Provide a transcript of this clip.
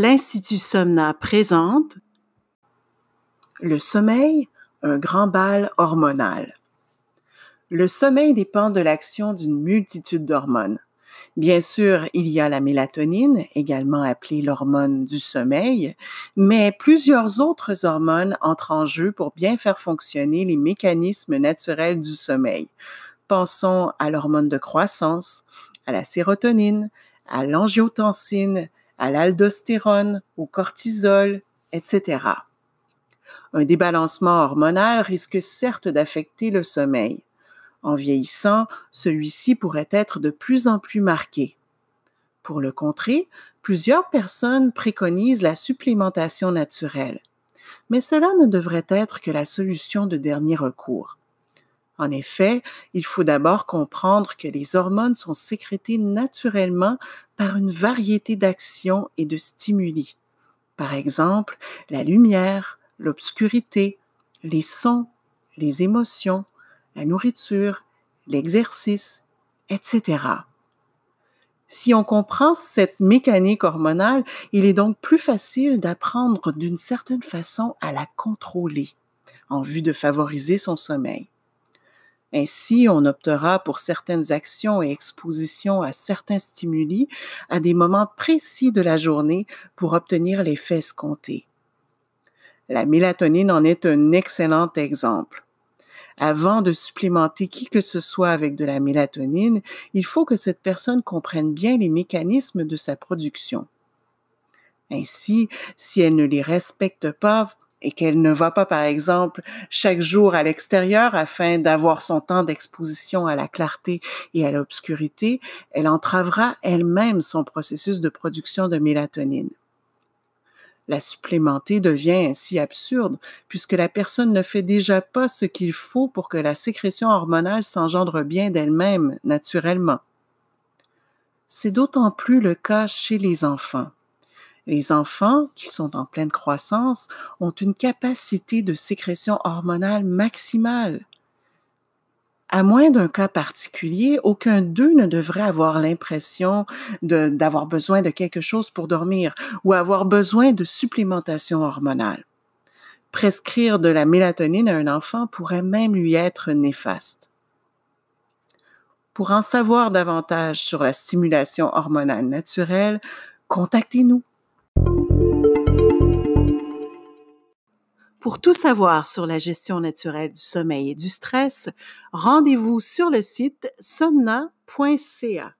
l'Institut Somna présente Le sommeil, un grand bal hormonal. Le sommeil dépend de l'action d'une multitude d'hormones. Bien sûr, il y a la mélatonine, également appelée l'hormone du sommeil, mais plusieurs autres hormones entrent en jeu pour bien faire fonctionner les mécanismes naturels du sommeil. Pensons à l'hormone de croissance, à la sérotonine, à l'angiotensine, à l'aldostérone, au cortisol, etc. Un débalancement hormonal risque certes d'affecter le sommeil. En vieillissant, celui-ci pourrait être de plus en plus marqué. Pour le contrer, plusieurs personnes préconisent la supplémentation naturelle. Mais cela ne devrait être que la solution de dernier recours. En effet, il faut d'abord comprendre que les hormones sont sécrétées naturellement par une variété d'actions et de stimuli. Par exemple, la lumière, l'obscurité, les sons, les émotions, la nourriture, l'exercice, etc. Si on comprend cette mécanique hormonale, il est donc plus facile d'apprendre d'une certaine façon à la contrôler en vue de favoriser son sommeil. Ainsi, on optera pour certaines actions et expositions à certains stimuli à des moments précis de la journée pour obtenir l'effet escompté. La mélatonine en est un excellent exemple. Avant de supplémenter qui que ce soit avec de la mélatonine, il faut que cette personne comprenne bien les mécanismes de sa production. Ainsi, si elle ne les respecte pas, et qu'elle ne va pas, par exemple, chaque jour à l'extérieur afin d'avoir son temps d'exposition à la clarté et à l'obscurité, elle entravera elle-même son processus de production de mélatonine. La supplémenter devient ainsi absurde puisque la personne ne fait déjà pas ce qu'il faut pour que la sécrétion hormonale s'engendre bien d'elle-même naturellement. C'est d'autant plus le cas chez les enfants. Les enfants, qui sont en pleine croissance, ont une capacité de sécrétion hormonale maximale. À moins d'un cas particulier, aucun d'eux ne devrait avoir l'impression d'avoir besoin de quelque chose pour dormir ou avoir besoin de supplémentation hormonale. Prescrire de la mélatonine à un enfant pourrait même lui être néfaste. Pour en savoir davantage sur la stimulation hormonale naturelle, contactez-nous. Pour tout savoir sur la gestion naturelle du sommeil et du stress, rendez-vous sur le site somna.ca.